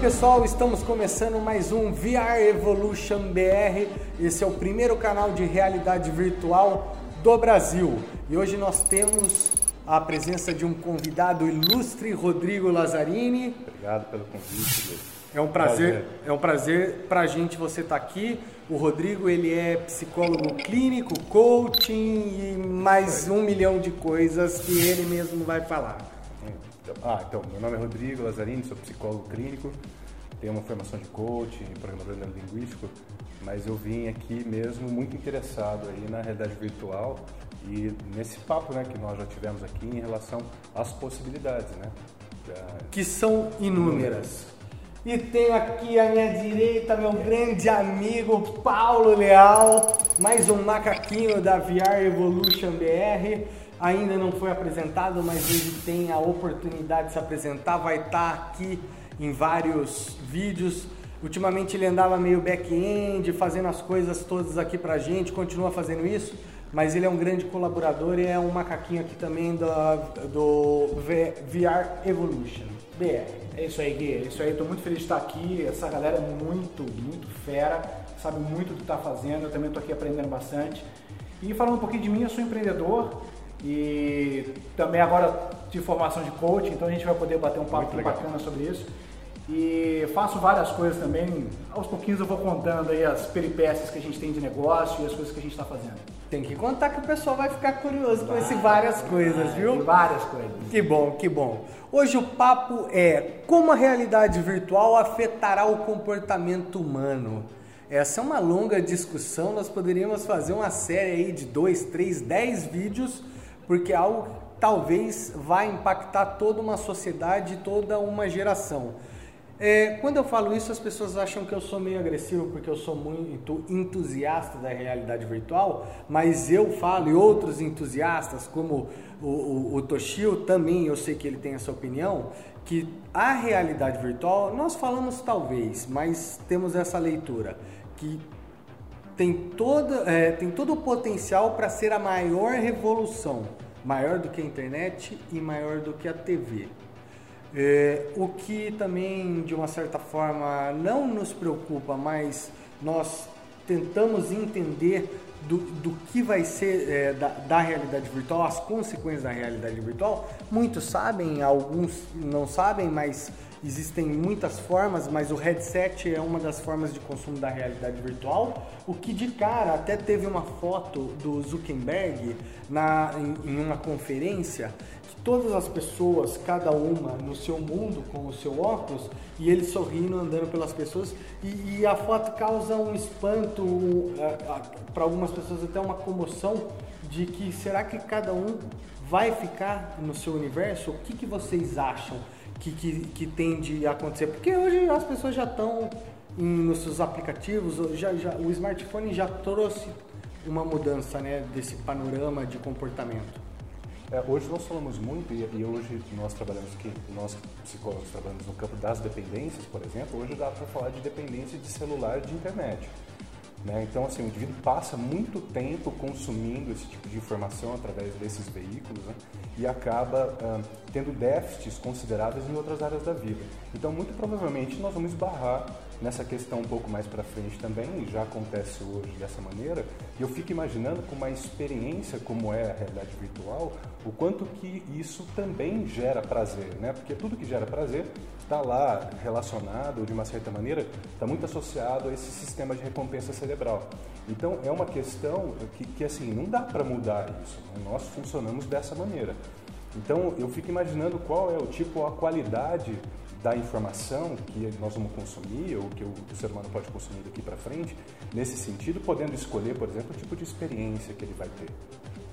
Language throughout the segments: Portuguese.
pessoal, estamos começando mais um VR Evolution BR. Esse é o primeiro canal de realidade virtual do Brasil. E hoje nós temos a presença de um convidado ilustre, Rodrigo Lazzarini. Obrigado pelo convite. É um prazer, prazer. é um prazer para a gente você estar tá aqui. O Rodrigo ele é psicólogo clínico, coaching e mais um milhão de coisas que ele mesmo vai falar. Ah, então, meu nome é Rodrigo Lazzarini, sou psicólogo clínico, tenho uma formação de coaching, programador linguístico, mas eu vim aqui mesmo muito interessado aí na realidade virtual e nesse papo né, que nós já tivemos aqui em relação às possibilidades, né? Que são inúmeras. E tenho aqui à minha direita meu grande amigo Paulo Leal, mais um macaquinho da VR Evolution BR ainda não foi apresentado, mas ele tem a oportunidade de se apresentar, vai estar aqui em vários vídeos. Ultimamente ele andava meio back-end, fazendo as coisas todas aqui pra gente, continua fazendo isso, mas ele é um grande colaborador e é um macaquinho aqui também do, do VR Evolution, BR. É isso aí, Gui. É isso aí. Estou muito feliz de estar aqui. Essa galera é muito, muito fera, sabe muito do que está fazendo. Eu também estou aqui aprendendo bastante. E falando um pouquinho de mim, eu sou empreendedor. E também agora de formação de coach, então a gente vai poder bater um papo bacana sobre isso. E faço várias coisas também. Aos pouquinhos eu vou contando aí as peripécias que a gente tem de negócio e as coisas que a gente está fazendo. Tem que contar que o pessoal vai ficar curioso com esse várias coisas, viu? Várias coisas. Que bom, que bom. Hoje o papo é como a realidade virtual afetará o comportamento humano. Essa é uma longa discussão, nós poderíamos fazer uma série aí de dois, três, dez vídeos porque é algo talvez vai impactar toda uma sociedade, toda uma geração. É, quando eu falo isso, as pessoas acham que eu sou meio agressivo porque eu sou muito entusiasta da realidade virtual, mas eu falo, e outros entusiastas, como o, o, o Toshio também, eu sei que ele tem essa opinião, que a realidade virtual, nós falamos talvez, mas temos essa leitura, que tem, toda, é, tem todo o potencial para ser a maior revolução, maior do que a internet e maior do que a TV. É, o que também, de uma certa forma, não nos preocupa, mas nós tentamos entender do, do que vai ser é, da, da, realidade virtual, as consequências da realidade virtual. Muitos sabem, alguns não sabem, mas Existem muitas formas, mas o headset é uma das formas de consumo da realidade virtual. O que de cara até teve uma foto do Zuckerberg na, em, em uma conferência que todas as pessoas, cada uma no seu mundo com o seu óculos e ele sorrindo andando pelas pessoas e, e a foto causa um espanto para algumas pessoas até uma comoção de que será que cada um vai ficar no seu universo? O que, que vocês acham? Que, que, que tende a acontecer? Porque hoje as pessoas já estão nos seus aplicativos, já, já, o smartphone já trouxe uma mudança né, desse panorama de comportamento. É, hoje nós falamos muito, e, e, hoje nós trabalhamos aqui, nós psicólogos trabalhamos no campo das dependências, por exemplo, hoje dá para falar de dependência de celular de internet. Né? Então, assim, o indivíduo passa muito tempo consumindo esse tipo de informação através desses veículos né? e acaba uh, tendo déficits consideráveis em outras áreas da vida. Então, muito provavelmente, nós vamos esbarrar nessa questão um pouco mais para frente também, e já acontece hoje dessa maneira, e eu fico imaginando com uma experiência como é a realidade virtual, o quanto que isso também gera prazer, né? Porque tudo que gera prazer está lá relacionado, de uma certa maneira, está muito associado a esse sistema de recompensa cerebral. Então, é uma questão que, que assim, não dá para mudar isso, né? nós funcionamos dessa maneira. Então, eu fico imaginando qual é o tipo, a qualidade da informação que nós vamos consumir ou que o, que o ser humano pode consumir daqui para frente, nesse sentido, podendo escolher, por exemplo, o tipo de experiência que ele vai ter.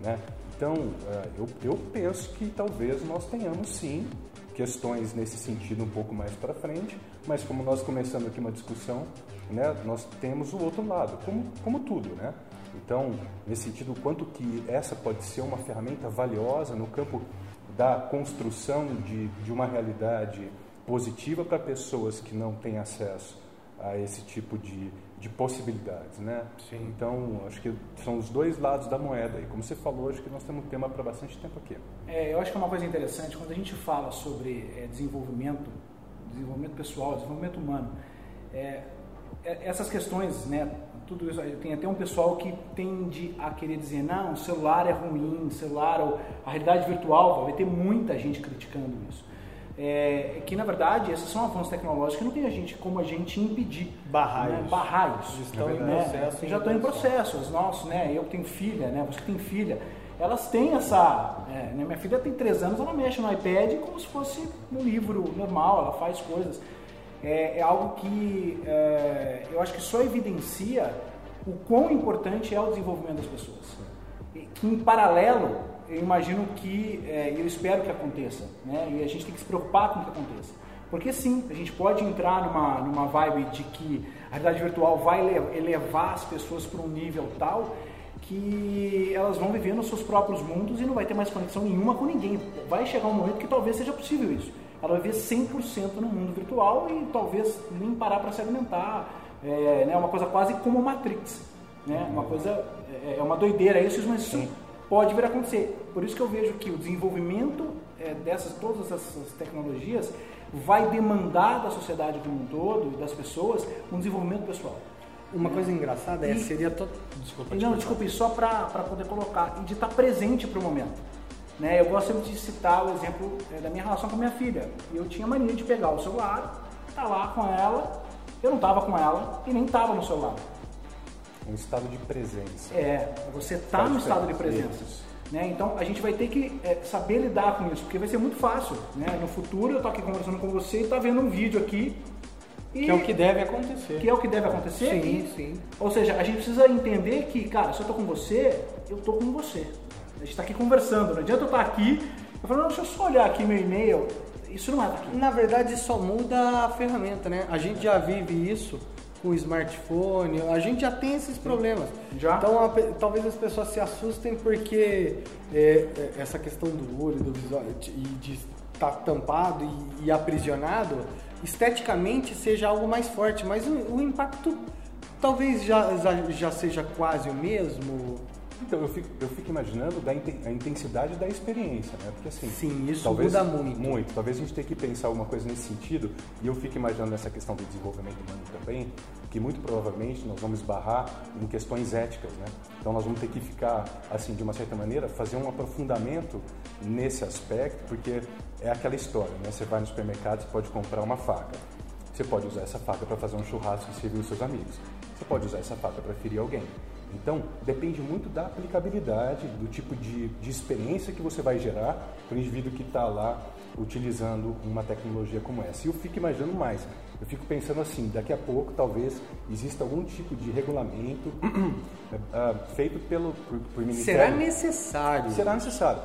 Né? Então, eh, eu, eu penso que talvez nós tenhamos sim questões nesse sentido um pouco mais para frente, mas como nós começamos aqui uma discussão, né, nós temos o outro lado, como, como tudo, né? Então, nesse sentido, quanto que essa pode ser uma ferramenta valiosa no campo da construção de, de uma realidade positiva para pessoas que não têm acesso a esse tipo de, de possibilidades, né? Sim. Então, acho que são os dois lados da moeda. E como você falou, acho que nós temos um tema para bastante tempo aqui. É, eu acho que é uma coisa interessante, quando a gente fala sobre é, desenvolvimento desenvolvimento pessoal, desenvolvimento humano. É, é, essas questões, né, tudo isso, tem até um pessoal que tende a querer dizer, não, o celular é ruim, o celular, ou a realidade virtual, vai ter muita gente criticando isso. É, que na verdade esses são avanços tecnológicos que não tem a gente como a gente impedir barrar né? isso. barrar isso estão né? processo já estão em processo os nossos né eu tenho filha né você que tem filha elas têm essa é, né? minha filha tem três anos ela mexe no iPad como se fosse um livro normal ela faz coisas é, é algo que é, eu acho que só evidencia o quão importante é o desenvolvimento das pessoas. E, que em paralelo, eu imagino que, é, eu espero que aconteça, né? e a gente tem que se preocupar com o que aconteça. Porque sim, a gente pode entrar numa, numa vibe de que a realidade virtual vai elevar as pessoas para um nível tal que elas vão viver nos seus próprios mundos e não vai ter mais conexão nenhuma com ninguém. Vai chegar um momento que talvez seja possível isso ela vai viver 100% no mundo virtual e talvez nem parar para se alimentar. É né, uma coisa quase como Matrix. Né? Uma coisa, é, é uma doideira isso, mas isso pode vir a acontecer. Por isso que eu vejo que o desenvolvimento é, dessas todas essas tecnologias vai demandar da sociedade como um todo e das pessoas um desenvolvimento pessoal. Uma né? coisa engraçada é, e, seria... To... Desculpa. Não, desculpe, só para poder colocar, e de estar presente para o momento. Né? Eu gosto sempre de citar o exemplo é, da minha relação com a minha filha. Eu tinha mania de pegar o celular, estar tá lá com ela, eu não estava com ela e nem estava no celular. Um estado de presença. É, você está no estado de presença. Né? Então a gente vai ter que é, saber lidar com isso, porque vai ser muito fácil. Né? No futuro eu estou aqui conversando com você e está vendo um vídeo aqui. E... Que é o que deve acontecer. Que é o que deve acontecer. Sim, e, sim. Ou seja, a gente precisa entender que, cara, se eu estou com você, eu estou com você. A gente está aqui conversando, não adianta eu estar aqui. Eu falo, não, deixa eu só olhar aqui meu e-mail. Isso não é daqui. Na verdade, só muda a ferramenta, né? A gente já vive isso com smartphone, a gente já tem esses problemas. Já? Então, a, talvez as pessoas se assustem porque é, é, essa questão do olho, do visual e de estar tampado e, e, aprisionado, esteticamente seja algo mais forte, mas o, o impacto talvez já, já, já seja quase o mesmo. Então, eu fico, eu fico imaginando da a intensidade da experiência, né? Porque assim. Sim, isso talvez, muda muito. Muito. Talvez a gente tenha que pensar alguma coisa nesse sentido. E eu fico imaginando essa questão do desenvolvimento humano também, que muito provavelmente nós vamos esbarrar em questões éticas, né? Então nós vamos ter que ficar, assim, de uma certa maneira, fazer um aprofundamento nesse aspecto, porque é aquela história, né? Você vai no supermercado, você pode comprar uma faca. Você pode usar essa faca para fazer um churrasco e servir os seus amigos. Você pode usar essa faca para ferir alguém. Então, depende muito da aplicabilidade, do tipo de, de experiência que você vai gerar para o indivíduo que está lá utilizando uma tecnologia como essa. E eu fico imaginando mais. Eu fico pensando assim, daqui a pouco talvez exista algum tipo de regulamento uh, feito pelo por, por Ministério. Será necessário. Será necessário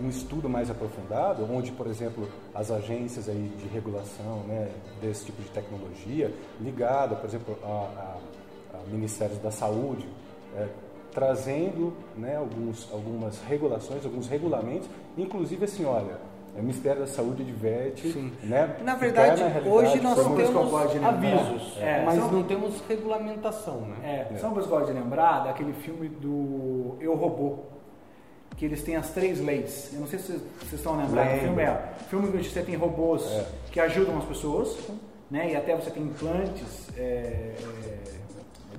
um estudo mais aprofundado, onde, por exemplo, as agências aí de regulação né, desse tipo de tecnologia, ligada, por exemplo, a, a, a Ministérios da Saúde, é, trazendo né, alguns, algumas regulações, alguns regulamentos, inclusive assim, olha, o Ministério da Saúde adverte, Sim. né? Na verdade, na hoje nós temos avisos, é, mas são, não temos regulamentação, né? É, é. São gosto de lembrar daquele filme do Eu Robô, que eles têm as três leis. Eu não sei se vocês estão lembrados do filme. É, filme onde você tem robôs é. que ajudam as pessoas, né? E até você tem implantes é, é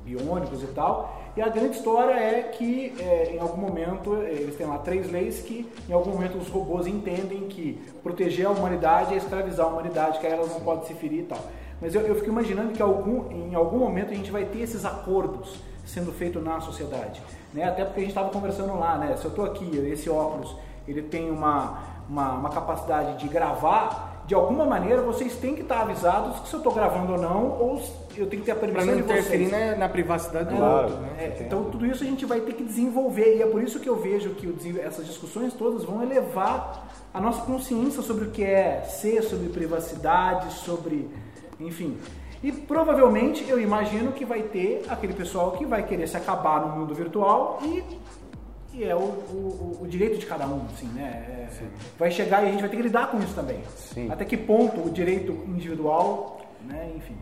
biônicos e tal. E a grande história é que é, em algum momento, eles têm lá três leis que em algum momento os robôs entendem que proteger a humanidade é escravizar a humanidade, que elas não podem se ferir e tal. Mas eu, eu fico imaginando que algum, em algum momento a gente vai ter esses acordos sendo feitos na sociedade. Né? Até porque a gente estava conversando lá, né? Se eu estou aqui, esse óculos, ele tem uma, uma, uma capacidade de gravar de alguma maneira vocês têm que estar avisados que se eu estou gravando ou não, ou eu tenho que ter a permissão pra não interferir na, na, privacidade do claro, outro. Né? É, então tudo isso a gente vai ter que desenvolver e é por isso que eu vejo que essas discussões todas vão elevar a nossa consciência sobre o que é ser, sobre privacidade, sobre, enfim. E provavelmente eu imagino que vai ter aquele pessoal que vai querer se acabar no mundo virtual e que é o, o, o, direito de cada um, assim, né? É, vai chegar e a gente vai ter que lidar com isso também. Sim. Até que ponto o direito individual, né? Enfim.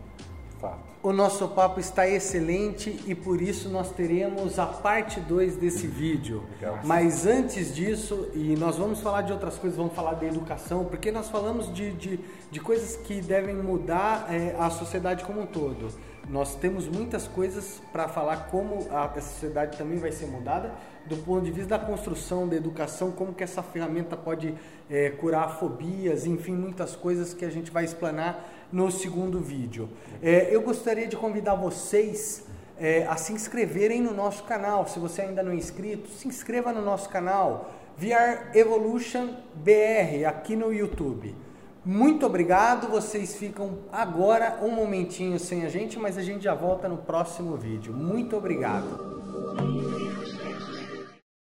Fato. O nosso papo está excelente e por isso nós teremos a parte 2 desse vídeo. Legal. Mas antes disso, e nós vamos falar de outras coisas, vamos falar da educação, porque nós falamos de, de, de coisas que devem mudar é, a sociedade como um todo. Nós temos muitas coisas para falar como a, a sociedade também vai ser mudada, do ponto de vista da construção, da educação, como que essa ferramenta pode é, curar fobias, enfim, muitas coisas que a gente vai explanar no segundo vídeo. É, eu gostaria de convidar vocês é, a se inscreverem no nosso canal. Se você ainda não é inscrito, se inscreva no nosso canal VR Evolution BR aqui no YouTube. Muito obrigado, vocês ficam agora um momentinho sem a gente, mas a gente já volta no próximo vídeo. Muito obrigado.